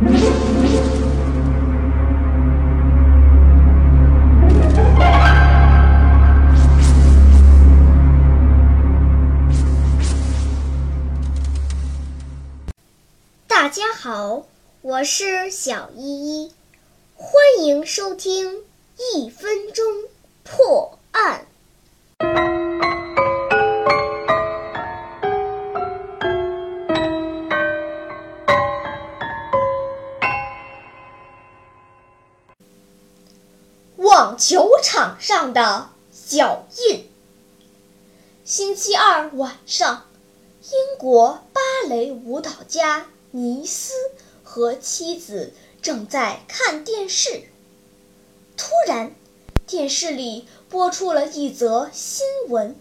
大家好，我是小依依，欢迎收听一分钟破。网球场上的脚印。星期二晚上，英国芭蕾舞蹈家尼斯和妻子正在看电视。突然，电视里播出了一则新闻：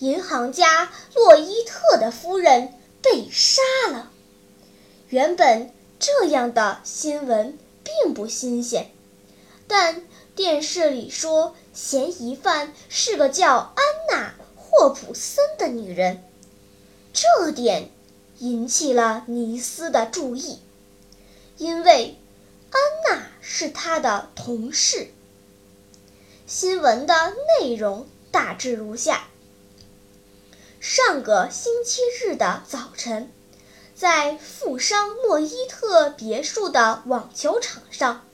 银行家洛伊特的夫人被杀了。原本这样的新闻并不新鲜。但电视里说嫌疑犯是个叫安娜·霍普森的女人，这点引起了尼斯的注意，因为安娜是他的同事。新闻的内容大致如下：上个星期日的早晨，在富商洛伊特别墅的网球场上。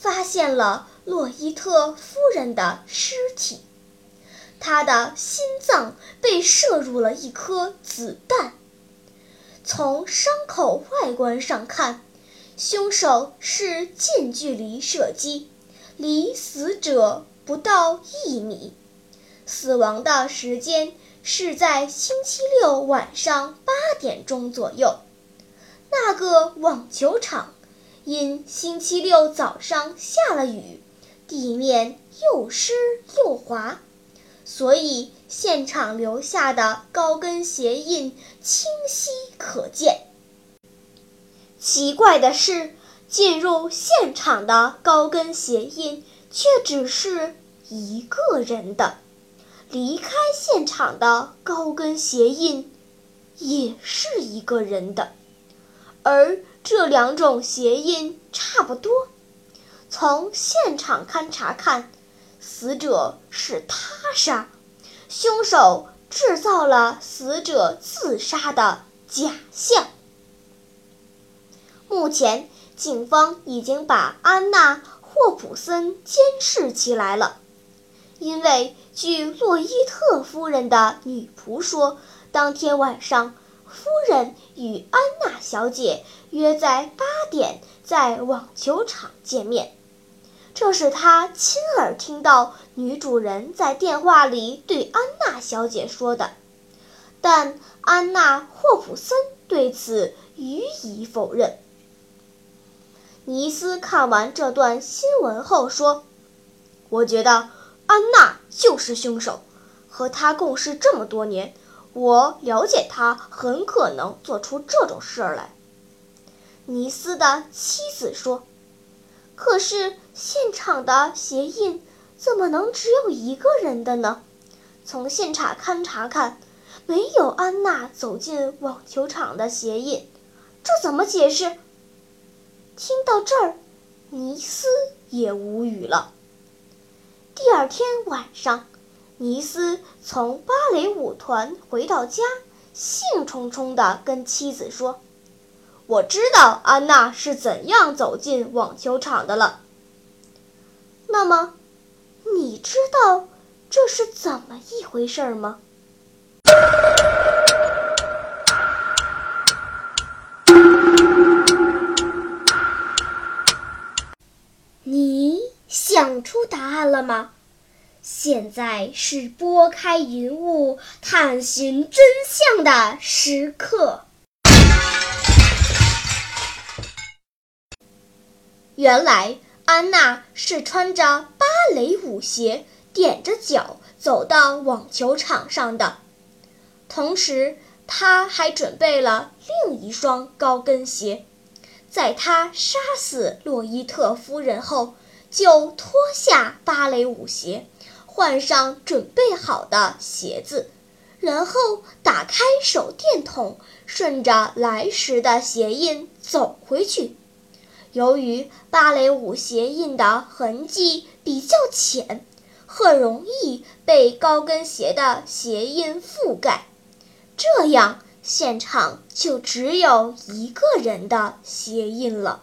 发现了洛伊特夫人的尸体，她的心脏被射入了一颗子弹。从伤口外观上看，凶手是近距离射击，离死者不到一米。死亡的时间是在星期六晚上八点钟左右。那个网球场。因星期六早上下了雨，地面又湿又滑，所以现场留下的高跟鞋印清晰可见。奇怪的是，进入现场的高跟鞋印却只是一个人的，离开现场的高跟鞋印也是一个人的，而。这两种谐音差不多。从现场勘查看，死者是他杀，凶手制造了死者自杀的假象。目前，警方已经把安娜·霍普森监视起来了，因为据洛伊特夫人的女仆说，当天晚上。夫人与安娜小姐约在八点在网球场见面，这是他亲耳听到女主人在电话里对安娜小姐说的。但安娜·霍普森对此予以否认。尼斯看完这段新闻后说：“我觉得安娜就是凶手，和他共事这么多年。”我了解他很可能做出这种事儿来。尼斯的妻子说：“可是现场的鞋印怎么能只有一个人的呢？从现场勘查看，没有安娜走进网球场的鞋印，这怎么解释？”听到这儿，尼斯也无语了。第二天晚上。尼斯从芭蕾舞团回到家，兴冲冲地跟妻子说：“我知道安娜是怎样走进网球场的了。那么，你知道这是怎么一回事吗？”你想出答案了吗？现在是拨开云雾探寻真相的时刻。原来安娜是穿着芭蕾舞鞋，踮着脚走到网球场上的，同时她还准备了另一双高跟鞋。在她杀死洛伊特夫人后，就脱下芭蕾舞鞋。换上准备好的鞋子，然后打开手电筒，顺着来时的鞋印走回去。由于芭蕾舞鞋印的痕迹比较浅，很容易被高跟鞋的鞋印覆盖，这样现场就只有一个人的鞋印了。